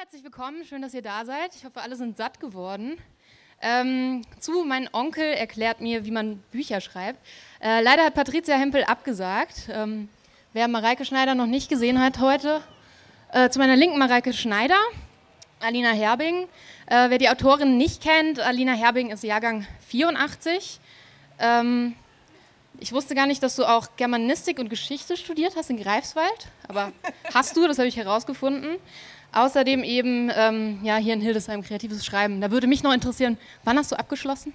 herzlich willkommen. Schön, dass ihr da seid. Ich hoffe, alle sind satt geworden. Ähm, zu, mein Onkel erklärt mir, wie man Bücher schreibt. Äh, leider hat Patricia Hempel abgesagt. Ähm, wer Mareike Schneider noch nicht gesehen hat heute, äh, zu meiner linken Mareike Schneider, Alina Herbing. Äh, wer die Autorin nicht kennt, Alina Herbing ist Jahrgang 84. Ähm, ich wusste gar nicht, dass du auch Germanistik und Geschichte studiert hast in Greifswald, aber hast du, das habe ich herausgefunden. Außerdem eben ähm, ja, hier in Hildesheim kreatives Schreiben. Da würde mich noch interessieren, wann hast du abgeschlossen?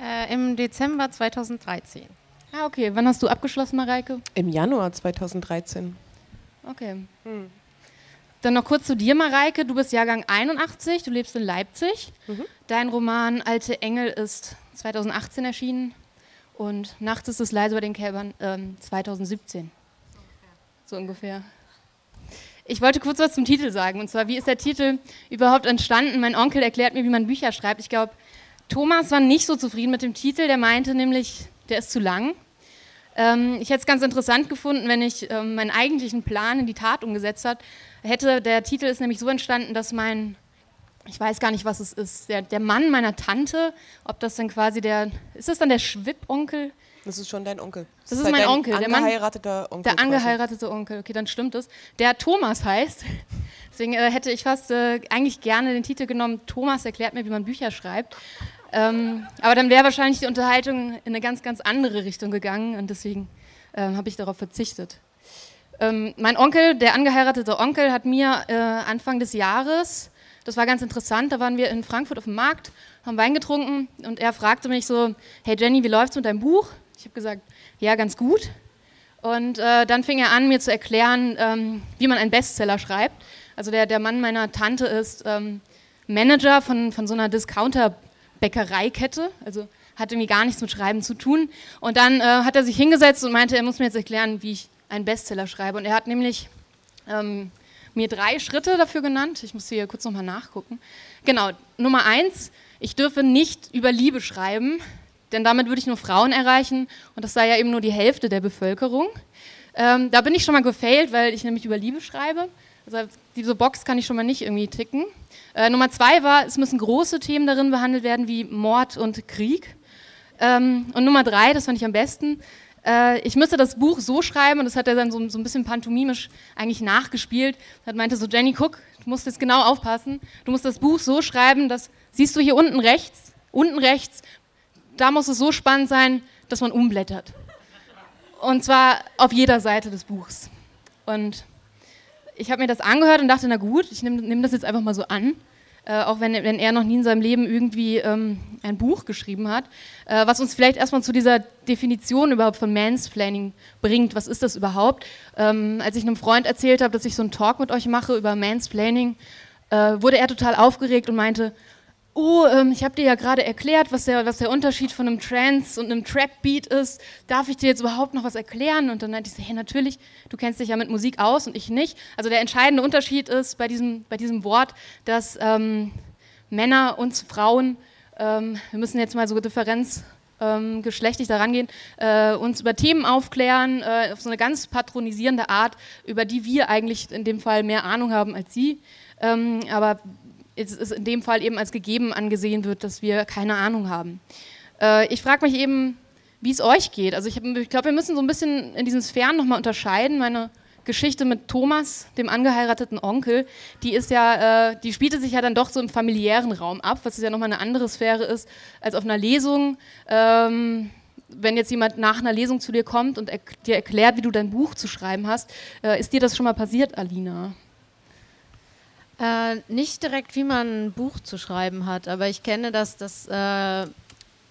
Äh, Im Dezember 2013. Ah, okay. Wann hast du abgeschlossen, Mareike? Im Januar 2013. Okay. Hm. Dann noch kurz zu dir, Mareike. Du bist Jahrgang 81, du lebst in Leipzig. Mhm. Dein Roman Alte Engel ist 2018 erschienen und Nachts ist es leise bei den Kälbern ähm, 2017. So ungefähr. Ich wollte kurz was zum Titel sagen. Und zwar, wie ist der Titel überhaupt entstanden? Mein Onkel erklärt mir, wie man Bücher schreibt. Ich glaube, Thomas war nicht so zufrieden mit dem Titel. Der meinte nämlich, der ist zu lang. Ähm, ich hätte es ganz interessant gefunden, wenn ich ähm, meinen eigentlichen Plan in die Tat umgesetzt hat, hätte. Der Titel ist nämlich so entstanden, dass mein, ich weiß gar nicht, was es ist, der, der Mann meiner Tante, ob das dann quasi der, ist das dann der Schwipp-Onkel? Das ist schon dein Onkel. Das, das ist, ist mein Onkel. Der angeheirateter Onkel. Der angeheiratete Onkel, okay, dann stimmt es. Der Thomas heißt. Deswegen äh, hätte ich fast äh, eigentlich gerne den Titel genommen, Thomas erklärt mir, wie man Bücher schreibt. Ähm, aber dann wäre wahrscheinlich die Unterhaltung in eine ganz, ganz andere Richtung gegangen und deswegen ähm, habe ich darauf verzichtet. Ähm, mein Onkel, der angeheiratete Onkel, hat mir äh, Anfang des Jahres, das war ganz interessant, da waren wir in Frankfurt auf dem Markt, haben Wein getrunken und er fragte mich so, hey Jenny, wie läuft's mit deinem Buch? Ich habe gesagt, ja, ganz gut. Und äh, dann fing er an, mir zu erklären, ähm, wie man einen Bestseller schreibt. Also der, der Mann meiner Tante ist ähm, Manager von, von so einer Discounter-Bäckereikette, also hat irgendwie gar nichts mit Schreiben zu tun. Und dann äh, hat er sich hingesetzt und meinte, er muss mir jetzt erklären, wie ich einen Bestseller schreibe. Und er hat nämlich ähm, mir drei Schritte dafür genannt. Ich muss hier kurz nochmal nachgucken. Genau, Nummer eins, ich dürfe nicht über Liebe schreiben, denn damit würde ich nur Frauen erreichen und das sei ja eben nur die Hälfte der Bevölkerung. Ähm, da bin ich schon mal gefailt, weil ich nämlich über Liebe schreibe. Also diese Box kann ich schon mal nicht irgendwie ticken. Äh, Nummer zwei war, es müssen große Themen darin behandelt werden wie Mord und Krieg. Ähm, und Nummer drei, das fand ich am besten, äh, ich müsste das Buch so schreiben, und das hat er dann so, so ein bisschen pantomimisch eigentlich nachgespielt. Er meinte so, Jenny, guck, du musst jetzt genau aufpassen. Du musst das Buch so schreiben, dass, siehst du hier unten rechts, unten rechts da muss es so spannend sein, dass man umblättert. Und zwar auf jeder Seite des Buchs. Und ich habe mir das angehört und dachte, na gut, ich nehme nehm das jetzt einfach mal so an. Äh, auch wenn, wenn, er noch nie in seinem Leben irgendwie ähm, ein Buch geschrieben hat, äh, was uns vielleicht erstmal zu dieser Definition überhaupt von Mansplaining bringt. Was ist das überhaupt? Ähm, als ich einem Freund erzählt habe, dass ich so einen Talk mit euch mache über Mansplaining, äh, wurde er total aufgeregt und meinte, oh, ähm, ich habe dir ja gerade erklärt, was der, was der Unterschied von einem Trance und einem Trap-Beat ist. Darf ich dir jetzt überhaupt noch was erklären? Und dann meinte ich so, hey, natürlich, du kennst dich ja mit Musik aus und ich nicht. Also der entscheidende Unterschied ist bei diesem, bei diesem Wort, dass ähm, Männer und Frauen, ähm, wir müssen jetzt mal so Differenz ähm, geschlechtlich daran gehen, äh, uns über Themen aufklären, äh, auf so eine ganz patronisierende Art, über die wir eigentlich in dem Fall mehr Ahnung haben als sie. Ähm, aber es in dem Fall eben als gegeben angesehen wird, dass wir keine Ahnung haben. Äh, ich frage mich eben, wie es euch geht. Also ich, ich glaube, wir müssen so ein bisschen in diesen Sphären nochmal unterscheiden. Meine Geschichte mit Thomas, dem angeheirateten Onkel, die ist ja, äh, die spielte sich ja dann doch so im familiären Raum ab, was ja nochmal eine andere Sphäre ist als auf einer Lesung. Ähm, wenn jetzt jemand nach einer Lesung zu dir kommt und er dir erklärt, wie du dein Buch zu schreiben hast, äh, ist dir das schon mal passiert, Alina? Äh, nicht direkt, wie man ein Buch zu schreiben hat, aber ich kenne das, dass äh,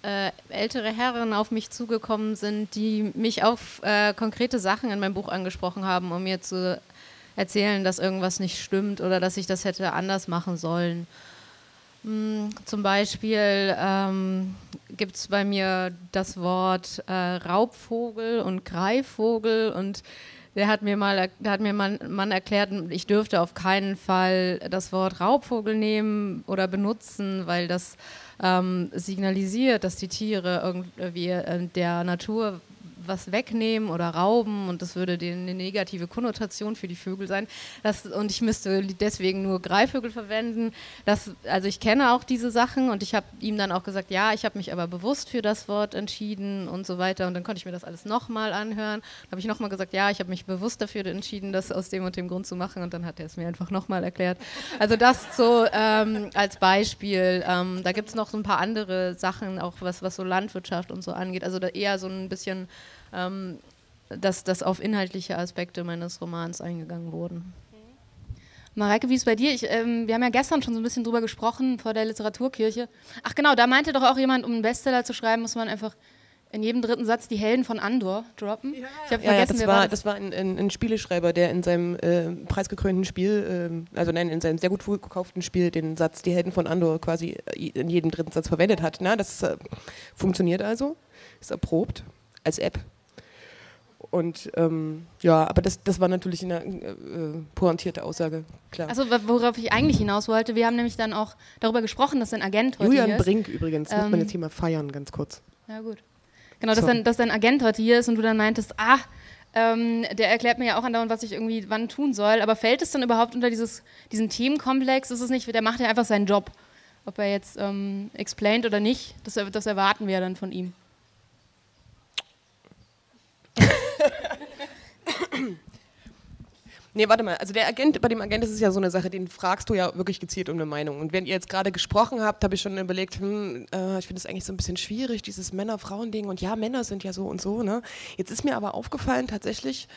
äh, ältere Herren auf mich zugekommen sind, die mich auf äh, konkrete Sachen in meinem Buch angesprochen haben, um mir zu erzählen, dass irgendwas nicht stimmt oder dass ich das hätte anders machen sollen. Hm, zum Beispiel ähm, gibt es bei mir das Wort äh, Raubvogel und Greifvogel und der hat mir mal, der hat mir man, man erklärt, ich dürfte auf keinen Fall das Wort Raubvogel nehmen oder benutzen, weil das ähm, signalisiert, dass die Tiere irgendwie äh, der Natur was wegnehmen oder rauben und das würde eine negative Konnotation für die Vögel sein. Das, und ich müsste deswegen nur Greifvögel verwenden. Das, also ich kenne auch diese Sachen und ich habe ihm dann auch gesagt, ja, ich habe mich aber bewusst für das Wort entschieden und so weiter. Und dann konnte ich mir das alles nochmal anhören. Dann habe ich nochmal gesagt, ja, ich habe mich bewusst dafür entschieden, das aus dem und dem Grund zu machen. Und dann hat er es mir einfach nochmal erklärt. Also das so ähm, als Beispiel. Ähm, da gibt es noch so ein paar andere Sachen, auch was, was so Landwirtschaft und so angeht. Also da eher so ein bisschen, ähm, dass, dass auf inhaltliche Aspekte meines Romans eingegangen wurden. Mareike, wie ist es bei dir? Ich, ähm, wir haben ja gestern schon so ein bisschen drüber gesprochen vor der Literaturkirche. Ach genau, da meinte doch auch jemand, um einen Bestseller zu schreiben, muss man einfach in jedem dritten Satz die Helden von Andor droppen. Ja, ich habe ja, vergessen, ja, das, war, war das? das war ein, ein, ein, Spieleschreiber, der in seinem äh, preisgekrönten Spiel, äh, also nein, in seinem sehr gut gekauften Spiel den Satz die Helden von Andor quasi äh, in jedem dritten Satz verwendet hat. Na, das äh, funktioniert also, ist erprobt als App. Und ähm, ja, aber das, das war natürlich eine äh, pointierte Aussage, klar. Also worauf ich eigentlich hinaus wollte, wir haben nämlich dann auch darüber gesprochen, dass ein Agent heute Julian Brink übrigens, ähm, muss man ähm, jetzt hier mal feiern, ganz kurz. Ja gut. Genau, dass, dein, dass dein Agent heute hier ist und du dann meintest, ah, ähm, der erklärt mir ja auch andauernd, was ich irgendwie wann tun soll. Aber fällt es dann überhaupt unter dieses, diesen Themenkomplex? Ist es nicht, der macht ja einfach seinen Job. Ob er jetzt ähm, explained oder nicht, das, das erwarten wir ja dann von ihm. Nee, warte mal. Also der Agent, bei dem Agent ist es ja so eine Sache, den fragst du ja wirklich gezielt um eine Meinung. Und wenn ihr jetzt gerade gesprochen habt, habe ich schon überlegt, hm, äh, ich finde es eigentlich so ein bisschen schwierig, dieses Männer-Frauen-Ding. Und ja, Männer sind ja so und so. Ne? Jetzt ist mir aber aufgefallen, tatsächlich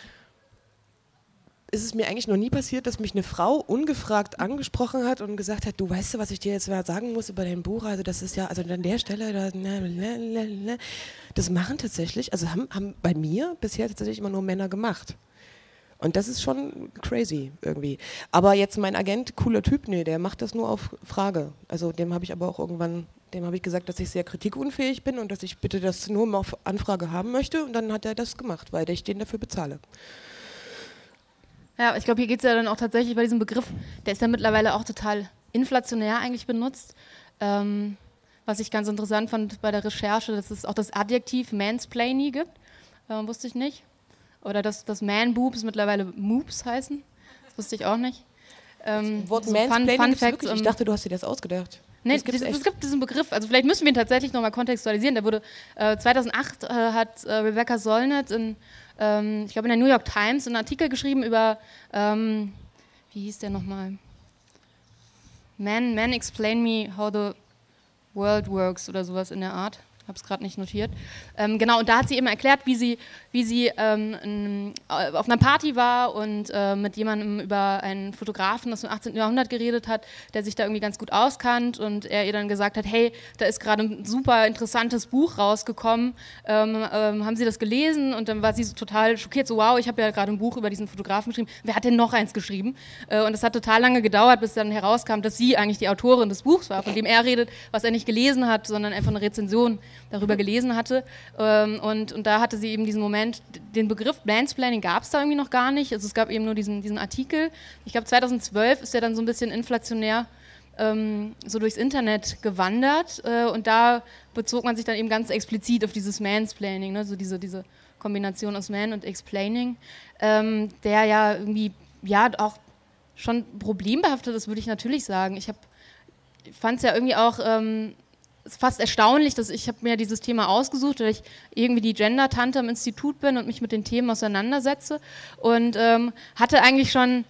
ist es mir eigentlich noch nie passiert, dass mich eine Frau ungefragt angesprochen hat und gesagt hat, du weißt du, was ich dir jetzt sagen muss über dein Buch, also das ist ja, also an der Stelle, da, das machen tatsächlich, also haben, haben bei mir bisher tatsächlich immer nur Männer gemacht. Und das ist schon crazy irgendwie. Aber jetzt mein Agent, cooler Typ, nee, der macht das nur auf Frage. Also dem habe ich aber auch irgendwann, dem habe ich gesagt, dass ich sehr kritikunfähig bin und dass ich bitte das nur auf Anfrage haben möchte. Und dann hat er das gemacht, weil ich den dafür bezahle. Ja, ich glaube, hier geht es ja dann auch tatsächlich bei diesem Begriff, der ist ja mittlerweile auch total inflationär eigentlich benutzt. Ähm, was ich ganz interessant fand bei der Recherche, dass es auch das Adjektiv Mansplaining gibt. Äh, wusste ich nicht. Oder dass, dass Man-Boobs mittlerweile Moobs heißen. Das wusste ich auch nicht. Ähm, Wort so Fun, Fun Facts, Ich dachte, du hast dir das ausgedacht. Nee, es gibt, es gibt diesen Begriff. Also vielleicht müssen wir ihn tatsächlich nochmal kontextualisieren. Der wurde äh, 2008 äh, hat äh, Rebecca Solnit in, ähm, ich glaube in der New York Times einen Artikel geschrieben über, ähm, wie hieß der nochmal? Man, Man explain me how the world works oder sowas in der Art habe es gerade nicht notiert. Ähm, genau, und da hat sie eben erklärt, wie sie, wie sie ähm, auf einer Party war und äh, mit jemandem über einen Fotografen aus dem 18. Jahrhundert geredet hat, der sich da irgendwie ganz gut auskannt und er ihr dann gesagt hat, hey, da ist gerade ein super interessantes Buch rausgekommen, ähm, ähm haben Sie das gelesen? Und dann war sie so total schockiert, so wow, ich habe ja gerade ein Buch über diesen Fotografen geschrieben, wer hat denn noch eins geschrieben? Äh, und es hat total lange gedauert, bis dann herauskam, dass sie eigentlich die Autorin des Buchs war, von dem er redet, was er nicht gelesen hat, sondern einfach eine Rezension darüber gelesen hatte. Ähm, und, und da hatte sie eben diesen Moment, den Begriff Mansplaining gab es da irgendwie noch gar nicht. Also es gab eben nur diesen, diesen Artikel. Ich glaube 2012 ist der dann so ein bisschen inflationär ähm, so durchs Internet gewandert. Äh, und da bezog man sich dann eben ganz explizit auf dieses Mansplaining, ne? so diese, diese Kombination aus Man und Explaining, ähm, der ja irgendwie ja auch schon problembehaftet ist, würde ich natürlich sagen. Ich fand es ja irgendwie auch ähm, ist fast erstaunlich, dass ich habe mir dieses Thema ausgesucht, weil ich irgendwie die Gender-Tante im Institut bin und mich mit den Themen auseinandersetze und ähm, hatte eigentlich schon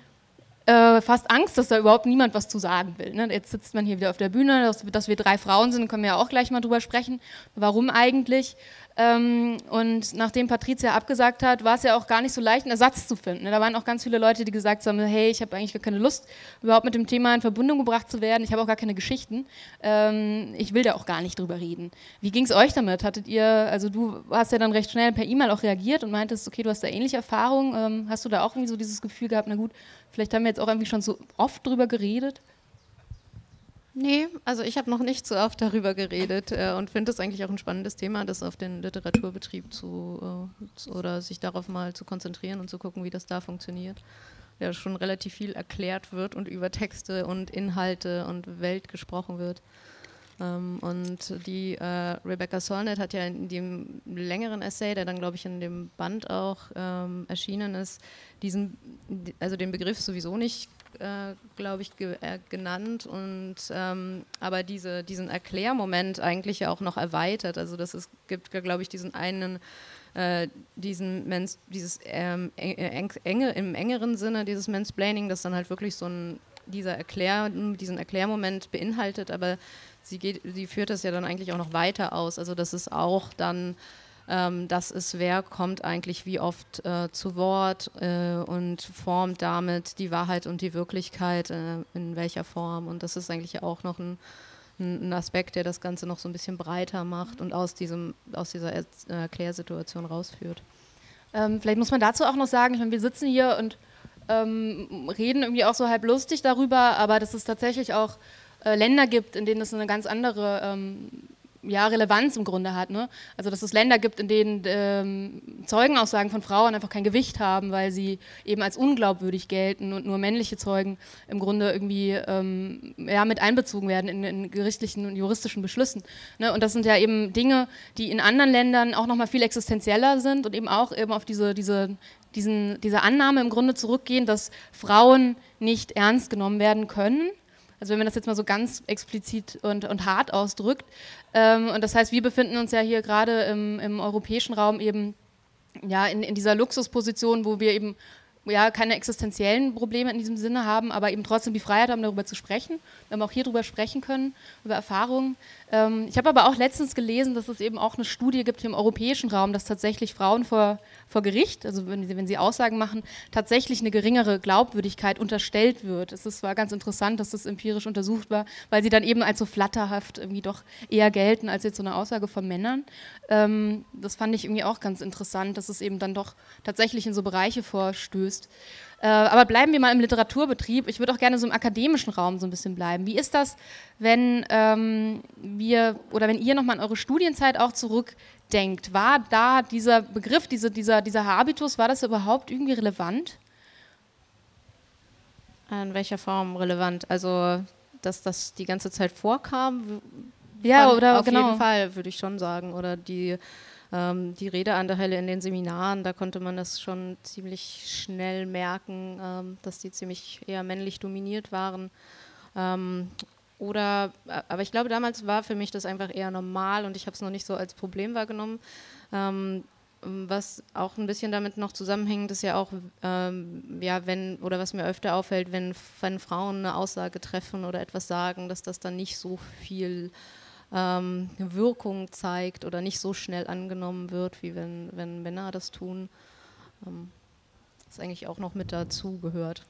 äh, fast Angst, dass da überhaupt niemand was zu sagen will. Ne? Jetzt sitzt man hier wieder auf der Bühne, dass, dass, wir drei Frauen sind, können wir ja auch gleich mal drüber sprechen. Warum eigentlich? Ähm, und nachdem Patricia abgesagt hat, war es ja auch gar nicht so leicht, einen Ersatz zu finden. Da waren auch ganz viele Leute, die gesagt haben, hey, ich habe eigentlich gar keine Lust, überhaupt mit dem Thema in Verbindung gebracht zu werden. Ich habe auch gar keine Geschichten. Ähm, ich will da auch gar nicht drüber reden. Wie ging es euch damit? Hattet ihr, also du hast ja dann recht schnell per E-Mail auch reagiert und meintest, okay, du hast da ähnliche Erfahrungen. Ähm, hast du da auch irgendwie so dieses Gefühl gehabt, na gut, vielleicht haben wir jetzt auch irgendwie schon so oft drüber geredet? Nee, also ich habe noch nicht so oft darüber geredet äh, und finde es eigentlich auch ein spannendes Thema, das auf den Literaturbetrieb zu äh, oder sich darauf mal zu konzentrieren und zu gucken, wie das da funktioniert. Ja, schon relativ viel erklärt wird und über Texte und Inhalte und Welt gesprochen wird. Ähm, und die äh, Rebecca Solnit hat ja in dem längeren Essay, der dann, glaube ich, in dem Band auch ähm, erschienen ist, diesen, also den Begriff sowieso nicht äh, glaube ich, ge äh, genannt und ähm, aber diese, diesen Erklärmoment eigentlich ja auch noch erweitert. Also das ist, gibt, glaube ich, diesen einen äh, diesen Mens, dieses ähm, enge, im engeren Sinne dieses Mansplaining, das dann halt wirklich so ein dieser Erklär, diesen Erklärmoment beinhaltet, aber sie geht, sie führt das ja dann eigentlich auch noch weiter aus. Also das ist auch dann ähm, das ist, wer kommt eigentlich wie oft äh, zu Wort äh, und formt damit die Wahrheit und die Wirklichkeit äh, in welcher Form. Und das ist eigentlich auch noch ein, ein, Aspekt, der das Ganze noch so ein bisschen breiter macht und aus, diesem, aus dieser er Erklärsituation rausführt. Ähm, vielleicht muss man dazu auch noch sagen, ich meine, wir sitzen hier und ähm, reden irgendwie auch so halb lustig darüber, aber dass es tatsächlich auch äh, Länder gibt, in denen es eine ganz andere ähm, ja, Relevanz im Grunde hat. Ne? Also dass es Länder gibt, in denen ähm, Zeugenaussagen von Frauen einfach kein Gewicht haben, weil sie eben als unglaubwürdig gelten und nur männliche Zeugen im Grunde irgendwie ähm, ja, mit einbezogen werden in, in, gerichtlichen und juristischen Beschlüssen. Ne? Und das sind ja eben Dinge, die in anderen Ländern auch nochmal viel existenzieller sind und eben auch eben auf diese, diese, diesen, diese Annahme im Grunde zurückgehen, dass Frauen nicht ernst genommen werden können also wenn man das jetzt mal so ganz explizit und, und hart ausdrückt. Ähm, und das heißt, wir befinden uns ja hier gerade im, im europäischen Raum eben ja, in, in dieser Luxusposition, wo wir eben ja, keine existenziellen Probleme in diesem Sinne haben, aber eben trotzdem die Freiheit haben, darüber zu sprechen, wir auch hier drüber sprechen können, über Erfahrungen. Ähm, ich habe aber auch letztens gelesen, dass es eben auch eine Studie gibt im europäischen Raum, dass tatsächlich Frauen vor, vor Gericht, also wenn sie, wenn sie Aussagen machen, tatsächlich eine geringere Glaubwürdigkeit unterstellt wird. Es war ganz interessant, dass das empirisch untersucht war, weil sie dann eben als so flatterhaft irgendwie doch eher gelten als jetzt so eine Aussage von Männern. Ähm, das fand ich irgendwie auch ganz interessant, dass es eben dann doch tatsächlich in so Bereiche vorstößt. Äh, aber bleiben wir mal im Literaturbetrieb. Ich würde auch gerne so im akademischen Raum so ein bisschen bleiben. Wie ist das, wenn ähm, wir oder wenn ihr nochmal an eure Studienzeit auch zurückdenkt? War da dieser Begriff, diese, dieser, dieser Habitus, war das überhaupt irgendwie relevant? In welcher Form relevant? Also, dass das die ganze Zeit vorkam? Ja, oder auf genau. jeden Fall, würde ich schon sagen. Oder die ähm, die Redeanteile in den Seminaren, da konnte man das schon ziemlich schnell merken, ähm, dass die ziemlich eher männlich dominiert waren. Ähm, oder, äh, aber ich glaube, damals war für mich das einfach eher normal und ich habe es noch nicht so als Problem wahrgenommen. Ähm, was auch ein bisschen damit noch zusammenhängt, ist ja auch, ähm, ja, wenn, oder was mir öfter auffällt, wenn, wenn Frauen eine Aussage treffen oder etwas sagen, dass das dann nicht so viel ähm, Wirkung zeigt oder nicht so schnell angenommen wird, wie wenn, wenn Männer das tun. Ähm, das eigentlich auch noch mit dazu gehört.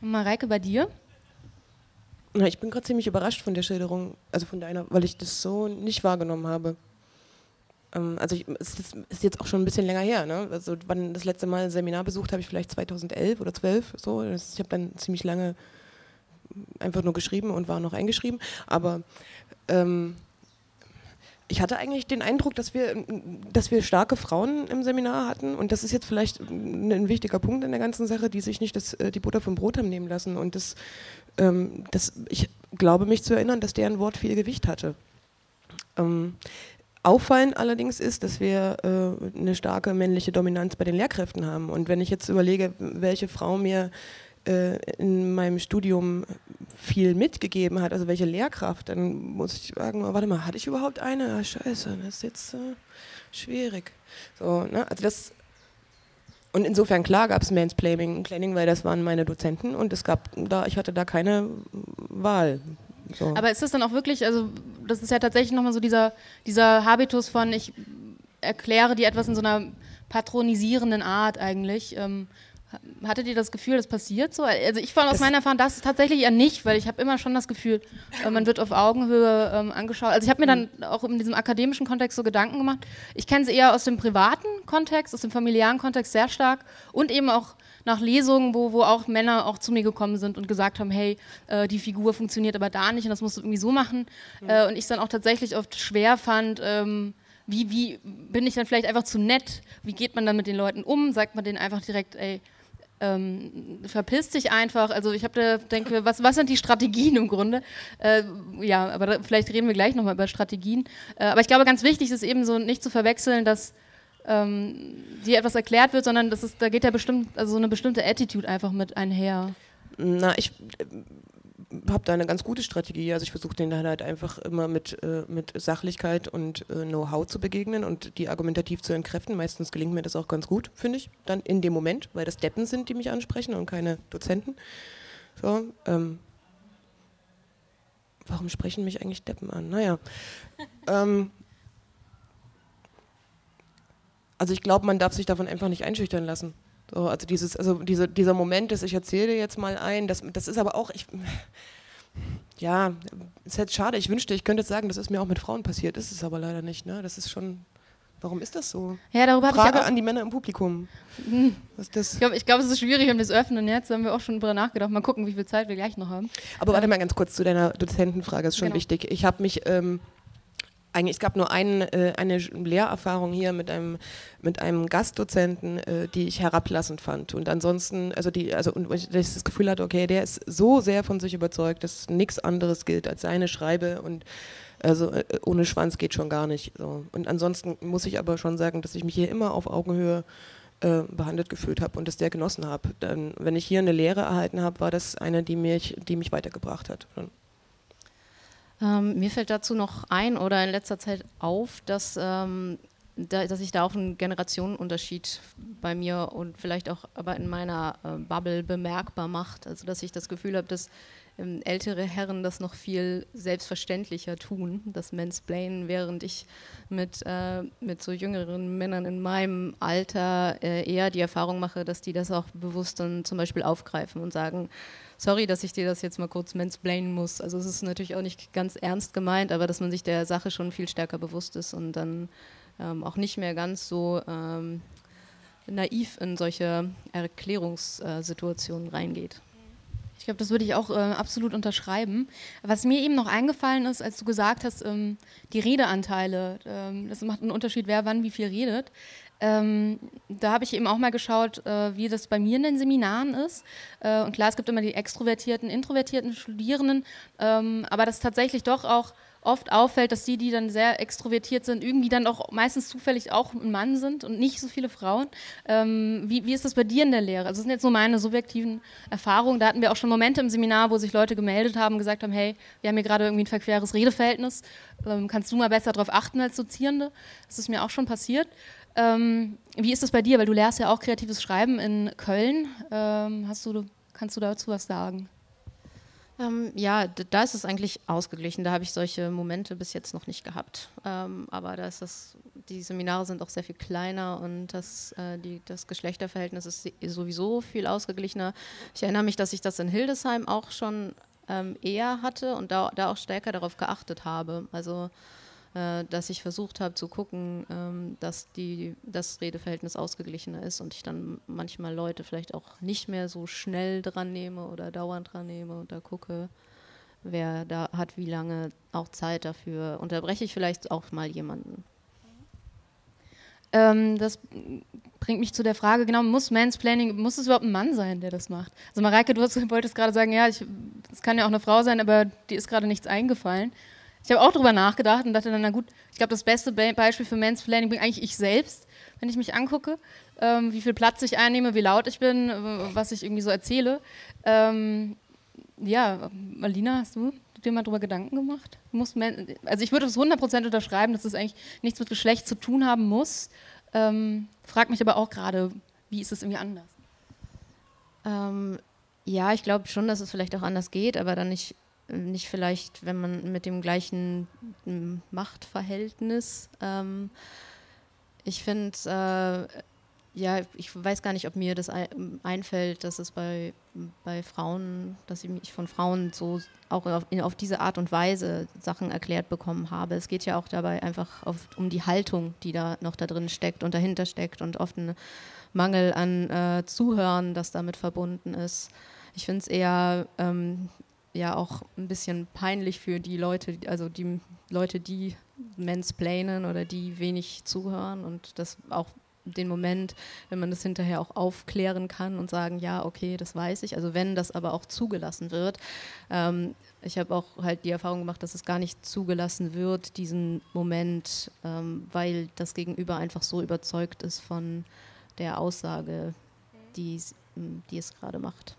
Mareike, bei dir? Na, ich bin gerade ziemlich überrascht von der Schilderung, also von deiner, weil ich das so nicht wahrgenommen habe. Ähm, also ich, es ist, ist, jetzt auch schon ein bisschen länger her. Ne? Also wann das letzte Mal ein Seminar besucht habe ich vielleicht 2011 oder 12 so. Ich habe dann ziemlich lange einfach nur geschrieben und war noch eingeschrieben. Aber ähm, ich hatte eigentlich den Eindruck, dass wir, dass wir starke Frauen im Seminar hatten und das ist jetzt vielleicht ein wichtiger Punkt in der ganzen Sache, die sich nicht das, äh, die Butter vom Brot haben nehmen lassen und das, ähm, das, ich glaube mich zu erinnern, dass deren Wort viel Gewicht hatte. Ähm, auffallend allerdings ist, dass wir äh, eine starke männliche Dominanz bei den Lehrkräften haben und wenn ich jetzt überlege, welche Frau mir äh, in meinem Studium viel mitgegeben hat, also welche Lehrkraft, dann muss ich sagen, oh, warte mal, hatte ich überhaupt eine? Ah, scheiße, das ist jetzt äh, schwierig. So, ne? Also das und insofern klar gab es Mansplaining, Planning, weil das waren meine Dozenten und es gab da, ich hatte da keine Wahl. So. Aber ist das dann auch wirklich, also das ist ja tatsächlich nochmal so dieser, dieser Habitus von, ich erkläre dir etwas in so einer patronisierenden Art eigentlich. Ähm, Hattet ihr das Gefühl, das passiert so? Also ich fand aus meiner Erfahrung das tatsächlich eher nicht, weil ich habe immer schon das Gefühl, äh, man wird auf Augenhöhe ähm, angeschaut. Also ich habe mir dann auch in diesem akademischen Kontext so Gedanken gemacht. Ich kenne sie eher aus dem privaten Kontext, aus dem familiären Kontext sehr stark und eben auch nach Lesungen, wo, wo auch Männer auch zu mir gekommen sind und gesagt haben, hey, äh, die Figur funktioniert aber da nicht und das musst du irgendwie so machen. Mhm. Äh, und ich es dann auch tatsächlich oft schwer fand, ähm, wie, wie bin ich dann vielleicht einfach zu nett? Wie geht man dann mit den Leuten um? Sagt man denen einfach direkt, ey, ähm, verpiss dich einfach. Also ich habe da denke, was, was sind die Strategien im Grunde? Äh, ja, aber da, vielleicht reden wir gleich nochmal über Strategien. Äh, aber ich glaube, ganz wichtig ist eben so nicht zu verwechseln, dass ähm, dir etwas erklärt wird, sondern das ist, da geht ja bestimmt, also so eine bestimmte Attitude einfach mit einher. Na, ich habe da eine ganz gute Strategie. Also ich versuche den dann halt einfach immer mit, äh, mit Sachlichkeit und äh, Know-how zu begegnen und die argumentativ zu entkräften. Meistens gelingt mir das auch ganz gut, finde ich, dann in dem Moment, weil das Deppen sind, die mich ansprechen und keine Dozenten. So, ähm, warum sprechen mich eigentlich Deppen an? Naja. ähm, also ich glaube, man darf sich davon einfach nicht einschüchtern lassen. So, also dieses, also diese, dieser Moment, dass ich erzähle jetzt mal ein, das, das ist aber auch, ich, ja, ist halt schade. Ich wünschte, ich könnte jetzt sagen, das ist mir auch mit Frauen passiert. Ist es aber leider nicht. Ne? Das ist schon. Warum ist das so? Ja, darüber Frage ich an die Männer im Publikum. Hm. Was das? Ich glaube, glaub, es ist schwierig, wenn wir es öffnen jetzt. Haben wir auch schon drüber nachgedacht. Mal gucken, wie viel Zeit wir gleich noch haben. Aber warte mal ganz kurz zu deiner Dozentenfrage, das ist schon genau. wichtig. Ich habe mich ähm, eigentlich, es gab nur ein, äh, eine Lehrerfahrung hier mit einem, mit einem Gastdozenten, äh, die ich herablassend fand. Und ansonsten, also die, also und ich das Gefühl hatte, okay, der ist so sehr von sich überzeugt, dass nichts anderes gilt als seine Schreibe und also äh, ohne Schwanz geht schon gar nicht. So. Und ansonsten muss ich aber schon sagen, dass ich mich hier immer auf Augenhöhe äh, behandelt gefühlt habe und das sehr genossen habe. wenn ich hier eine Lehre erhalten habe, war das eine, die mich, die mich weitergebracht hat. Ähm, mir fällt dazu noch ein oder in letzter Zeit auf, dass, ähm, da, dass sich da auch ein Generationenunterschied bei mir und vielleicht auch aber in meiner äh, Bubble bemerkbar macht. Also dass ich das Gefühl habe, dass ältere Herren das noch viel selbstverständlicher tun, das Mansplainen, während ich mit, äh, mit so jüngeren Männern in meinem Alter äh, eher die Erfahrung mache, dass die das auch bewusst dann zum Beispiel aufgreifen und sagen, sorry, dass ich dir das jetzt mal kurz mansplainen muss. Also es ist natürlich auch nicht ganz ernst gemeint, aber dass man sich der Sache schon viel stärker bewusst ist und dann ähm, auch nicht mehr ganz so ähm, naiv in solche Erklärungssituationen reingeht. Ich glaube, das würde ich auch äh, absolut unterschreiben. Was mir eben noch eingefallen ist, als du gesagt hast, ähm, die Redeanteile, ähm, das macht einen Unterschied, wer wann wie viel redet. Ähm, da habe ich eben auch mal geschaut, äh, wie das bei mir in den Seminaren ist. Äh, und klar, es gibt immer die extrovertierten, introvertierten Studierenden, ähm, aber das tatsächlich doch auch oft auffällt, dass die, die dann sehr extrovertiert sind, irgendwie dann auch meistens zufällig auch ein Mann sind und nicht so viele Frauen. Ähm, wie, wie ist das bei dir in der Lehre? Also das sind jetzt nur meine subjektiven Erfahrungen. Da hatten wir auch schon Momente im Seminar, wo sich Leute gemeldet haben und gesagt haben, hey, wir haben hier gerade irgendwie ein verqueres Redeverhältnis. Ähm, kannst du mal besser darauf achten als Dozierende? Das ist mir auch schon passiert. Ähm, wie ist das bei dir? Weil du lehrst ja auch kreatives Schreiben in Köln. Ähm, hast du, kannst du dazu was sagen? Ähm, ja, da ist es eigentlich ausgeglichen. Da habe ich solche Momente bis jetzt noch nicht gehabt. Ähm, aber da ist das, die Seminare sind auch sehr viel kleiner und das, äh, die, das Geschlechterverhältnis ist sowieso viel ausgeglichener. Ich erinnere mich, dass ich das in Hildesheim auch schon ähm, eher hatte und da, da auch stärker darauf geachtet habe. Also dass ich versucht habe zu gucken, ähm, dass die, das Redeverhältnis ausgeglichener ist und ich dann manchmal Leute vielleicht auch nicht mehr so schnell dran nehme oder dauernd dran nehme und da gucke, wer da hat wie lange auch Zeit dafür. Unterbreche ich vielleicht auch mal jemanden. Ähm, das bringt mich zu der Frage, genau, muss Mansplaining, muss es überhaupt ein Mann sein, der das macht? Also Mareike, du wolltest gerade sagen, ja, es kann ja auch eine Frau sein, aber dir ist gerade nichts eingefallen. Ich habe auch darüber nachgedacht und dachte dann, na gut, ich glaube, das beste Be Beispiel für Mansplaining bin eigentlich ich selbst, wenn ich mich angucke, ähm, wie viel Platz ich einnehme, wie laut ich bin, was ich irgendwie so erzähle. Ähm, ja, Alina, hast du dir mal darüber Gedanken gemacht? also ich würde es 100% unterschreiben, dass es eigentlich nichts mit Geschlecht zu tun haben muss. Ähm, frag mich aber auch gerade, wie ist es irgendwie anders? Ähm, ja, ich glaube schon, dass es vielleicht auch anders geht, aber dann nicht nicht vielleicht, wenn man mit dem gleichen hm, Machtverhältnis. Ähm, ich finde, äh, ja, ich weiß gar nicht, ob mir das einfällt, dass es bei, bei Frauen, dass ich mich von Frauen so auch auf, auf, diese Art und Weise Sachen erklärt bekommen habe. Es geht ja auch dabei einfach oft um die Haltung, die da noch da drin steckt und dahinter steckt und oft ein Mangel an äh, Zuhören, das damit verbunden ist. Ich finde es eher ähm, ja auch ein bisschen peinlich für die Leute, also die Leute, die mansplainen oder die wenig zuhören und das auch den Moment, wenn man das hinterher auch aufklären kann und sagen, ja, okay, das weiß ich. Also wenn das aber auch zugelassen wird. Ähm, ich habe auch halt die Erfahrung gemacht, dass es gar nicht zugelassen wird, diesen Moment, ähm, weil das Gegenüber einfach so überzeugt ist von der Aussage, die, die es gerade macht.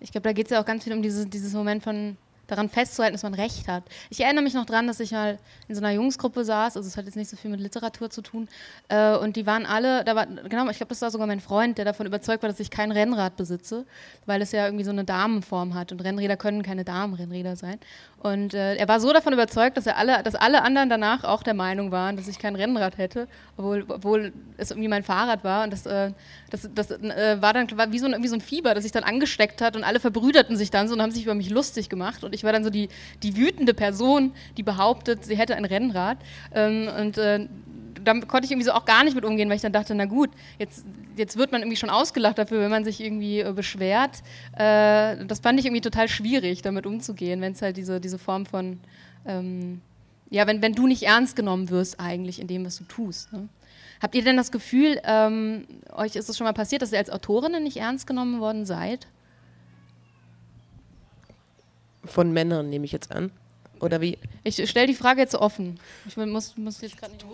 Ich glaube, da geht es ja auch ganz viel um dieses, dieses Moment von daran festzuhalten, dass man Recht hat. Ich erinnere mich noch daran, dass ich mal in so einer Jungsgruppe saß, also es hat jetzt nicht so viel mit Literatur zu tun, äh, und die waren alle, da war, genau, ich glaube, das war sogar mein Freund, der davon überzeugt war, dass ich kein Rennrad besitze, weil es ja irgendwie so eine Damenform hat und Rennräder können keine Damenrennräder sein. Und äh, er war so davon überzeugt, dass, er alle, dass alle anderen danach auch der Meinung waren, dass ich kein Rennrad hätte, obwohl, obwohl es irgendwie mein Fahrrad war. Und das, äh, das, das äh, war dann war wie, so ein, wie so ein Fieber, das sich dann angesteckt hat und alle verbrüderten sich dann so und haben sich über mich lustig gemacht. Und ich war dann so die, die wütende Person, die behauptet, sie hätte ein Rennrad. Ähm, und äh, damit konnte ich irgendwie so auch gar nicht mit umgehen, weil ich dann dachte, na gut, jetzt, jetzt wird man irgendwie schon ausgelacht dafür, wenn man sich irgendwie äh, beschwert. Äh, das fand ich irgendwie total schwierig, damit umzugehen, wenn es halt diese, diese Form von, ähm, ja, wenn, wenn du nicht ernst genommen wirst eigentlich in dem, was du tust. Ne? Habt ihr denn das Gefühl, ähm, euch ist es schon mal passiert, dass ihr als Autorinnen nicht ernst genommen worden seid? Von Männern nehme ich jetzt an. Oder wie? Ich stelle die Frage jetzt offen. Ich muss, muss jetzt gerade nicht.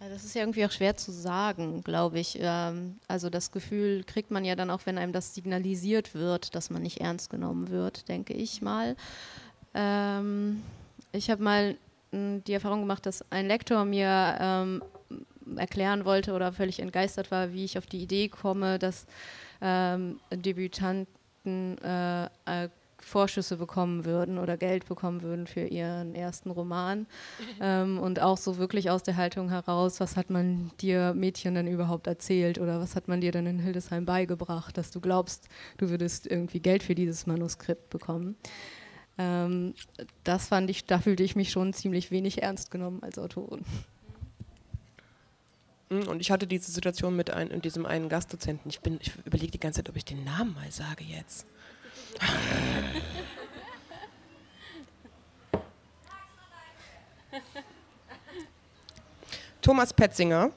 Das ist ja irgendwie auch schwer zu sagen, glaube ich. Ähm, also das Gefühl kriegt man ja dann auch, wenn einem das signalisiert wird, dass man nicht ernst genommen wird, denke ich mal. Ähm, ich habe mal die Erfahrung gemacht, dass ein Lektor mir ähm, erklären wollte oder völlig entgeistert war, wie ich auf die Idee komme, dass Debütanten äh, äh, Vorschüsse bekommen würden oder Geld bekommen würden für ihren ersten Roman. ähm, und auch so wirklich aus der Haltung heraus, was hat man dir Mädchen denn überhaupt erzählt oder was hat man dir denn in Hildesheim beigebracht, dass du glaubst, du würdest irgendwie Geld für dieses Manuskript bekommen. Ähm, das fand ich, da fühlte ich mich schon ziemlich wenig ernst genommen als Autorin. Hm, und ich hatte diese Situation mit ein, diesem einen Gastdozenten. Ich, ich überlege die ganze Zeit, ob ich den Namen mal sage jetzt. Thomas Petzinger.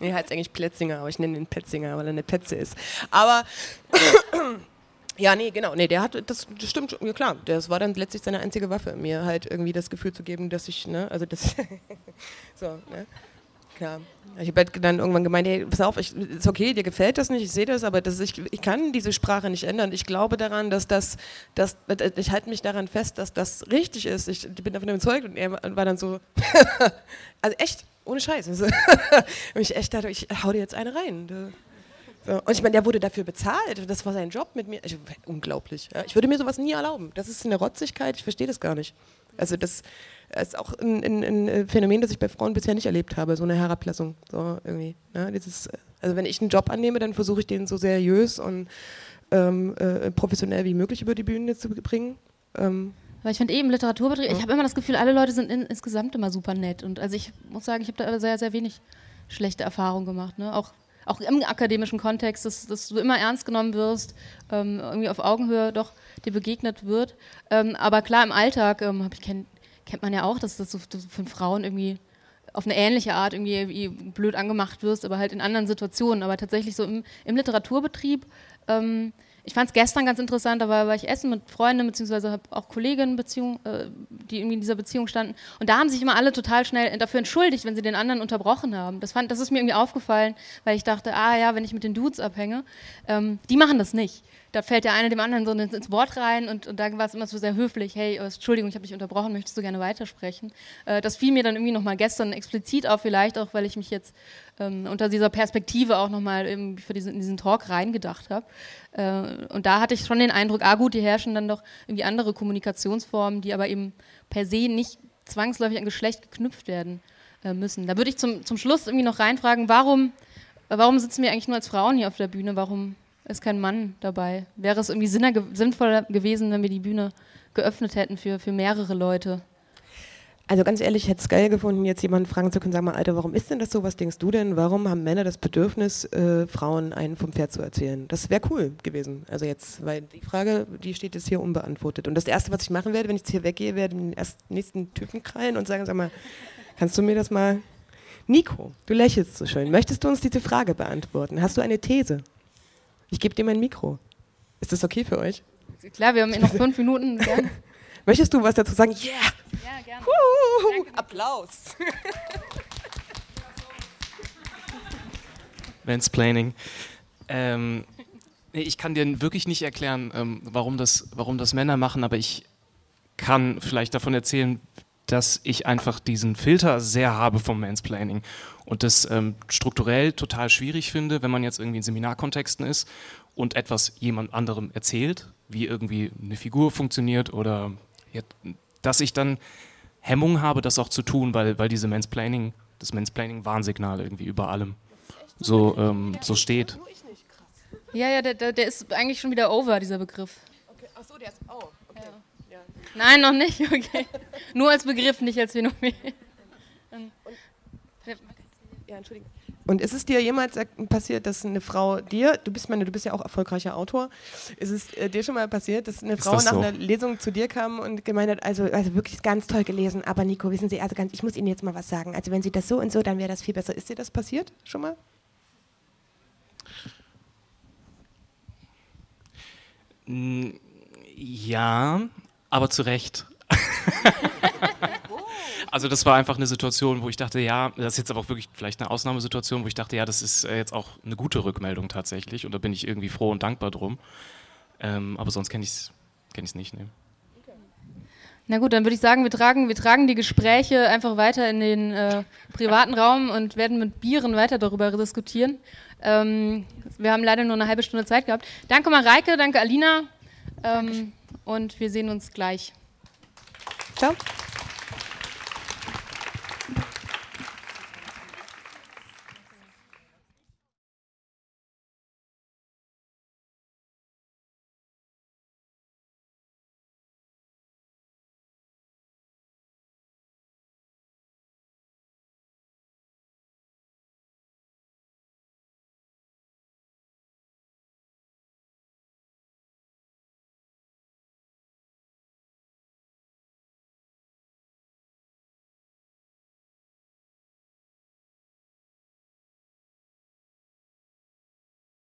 Er heißt eigentlich Plätzinger, aber ich nenne ihn Petzinger, weil er eine Petze ist. Aber ja, nee, genau, nee, der hat, das, das stimmt, ja klar, das war dann letztlich seine einzige Waffe, mir halt irgendwie das Gefühl zu geben, dass ich, ne, also das, so, ne. Klar. Ich habe halt dann irgendwann gemeint, hey, pass auf, ich, ist okay, dir gefällt das nicht, ich sehe das, aber das, ich, ich kann diese Sprache nicht ändern. Ich glaube daran, dass das, dass, ich halte mich daran fest, dass das richtig ist. Ich bin davon überzeugt und er war dann so, also echt, ohne Scheiß. Also, und ich echt dachte, ich hau dir jetzt eine rein. So. Und ich meine, der wurde dafür bezahlt. Das war sein Job mit mir. Also, unglaublich. Ja. Ich würde mir sowas nie erlauben. Das ist eine Rotzigkeit, ich verstehe das gar nicht. Also das, ist auch ein, ein, ein, Phänomen, das ich bei Frauen bisher nicht erlebt habe, so eine Herablassung. So irgendwie. Ja, dieses, also wenn ich einen Job annehme, dann versuche ich den so seriös und ähm, äh, professionell wie möglich über die Bühne zu bringen. Ähm, weil ich finde eben Literaturbetrieb, ja. ich habe immer das Gefühl, alle Leute sind in, insgesamt immer super nett. Und also ich muss sagen, ich habe da sehr, sehr wenig schlechte Erfahrungen gemacht. Ne? Auch, auch im akademischen Kontext, dass, dass du immer ernst genommen wirst, ähm, irgendwie auf Augenhöhe doch dir begegnet wird. Ähm, aber klar, im Alltag ähm, habe ich kein, kennt man ja auch, dass das so von Frauen irgendwie auf eine ähnliche Art irgendwie blöd angemacht wirst, aber halt in anderen Situationen. Aber tatsächlich so im, im Literaturbetrieb, ähm, ich fand es gestern ganz interessant, da war, war, ich essen mit Freunden, beziehungsweise habe auch Kolleginnen, Beziehung, äh, die irgendwie in dieser Beziehung standen. Und da haben sich immer alle total schnell dafür entschuldigt, wenn sie den anderen unterbrochen haben. Das, fand, das ist mir irgendwie aufgefallen, weil ich dachte, ah ja, wenn ich mit den Dudes abhänge, ähm, die machen das nicht da fällt der eine dem anderen so ins Wort rein und, und da war es immer so sehr höflich, hey, äh, Entschuldigung, ich habe dich unterbrochen, möchtest du gerne weitersprechen? Äh, das fiel mir dann irgendwie nochmal gestern explizit auf, vielleicht auch, weil ich mich jetzt ähm, unter dieser Perspektive auch nochmal diesen, in diesen Talk reingedacht habe. Äh, und da hatte ich schon den Eindruck, ah gut, die herrschen dann doch irgendwie andere Kommunikationsformen, die aber eben per se nicht zwangsläufig an Geschlecht geknüpft werden äh, müssen. Da würde ich zum, zum Schluss irgendwie noch reinfragen, warum, warum sitzen wir eigentlich nur als Frauen hier auf der Bühne? Warum ist kein Mann dabei. Wäre es irgendwie sinnvoller gewesen, wenn wir die Bühne geöffnet hätten für, für mehrere Leute? Also ganz ehrlich, ich hätte es geil gefunden, jetzt jemanden fragen zu können, sag mal, Alter, warum ist denn das so? Was denkst du denn? Warum haben Männer das Bedürfnis, äh, Frauen einen vom Pferd zu erzählen? Das wäre cool gewesen. Also jetzt, weil die Frage, die steht jetzt hier unbeantwortet. Und das Erste, was ich machen werde, wenn ich jetzt hier weggehe, werde ich den ersten, nächsten Typen krallen und sagen, sag mal, Kannst du mir das mal. Nico, du lächelst so schön. Möchtest du uns diese Frage beantworten? Hast du eine These? Ich gebe dir mein Mikro. Ist das okay für euch? Klar, wir haben noch fünf Minuten. Gerne. Möchtest du was dazu sagen? Yeah! Ja, gerne. Huhu, Applaus! Mansplaining. Ähm, ich kann dir wirklich nicht erklären, ähm, warum, das, warum das Männer machen, aber ich kann vielleicht davon erzählen, dass ich einfach diesen Filter sehr habe vom Mansplaining und das ähm, strukturell total schwierig finde, wenn man jetzt irgendwie in Seminarkontexten ist und etwas jemand anderem erzählt, wie irgendwie eine Figur funktioniert oder dass ich dann Hemmung habe, das auch zu tun, weil, weil diese Mansplaining, das Mansplaining-Warnsignal irgendwie über allem so, ähm, so steht. Ja, ja, der, der, der ist eigentlich schon wieder over, dieser Begriff. Okay. Achso, der ist. Oh, okay. Ja. Nein, noch nicht, okay. Nur als Begriff, nicht als Phänomen. Ja, Entschuldigung. Und ist es dir jemals passiert, dass eine Frau dir, du bist meine, du bist ja auch erfolgreicher Autor, ist es äh, dir schon mal passiert, dass eine Ist Frau das nach so? einer Lesung zu dir kam und gemeint hat, also, also wirklich ganz toll gelesen, aber Nico, wissen Sie, also ganz, ich muss Ihnen jetzt mal was sagen. Also wenn Sie das so und so, dann wäre das viel besser. Ist dir das passiert schon mal? Ja, aber zu Recht. Also das war einfach eine Situation, wo ich dachte, ja, das ist jetzt aber auch wirklich vielleicht eine Ausnahmesituation, wo ich dachte, ja, das ist äh, jetzt auch eine gute Rückmeldung tatsächlich und da bin ich irgendwie froh und dankbar drum. Ähm, aber sonst kenne ich es kenn ich's nicht. Ne. Na gut, dann würde ich sagen, wir tragen, wir tragen die Gespräche einfach weiter in den äh, privaten Raum und werden mit Bieren weiter darüber diskutieren. Ähm, wir haben leider nur eine halbe Stunde Zeit gehabt. Danke Mareike, danke Alina ähm, und wir sehen uns gleich. Ciao.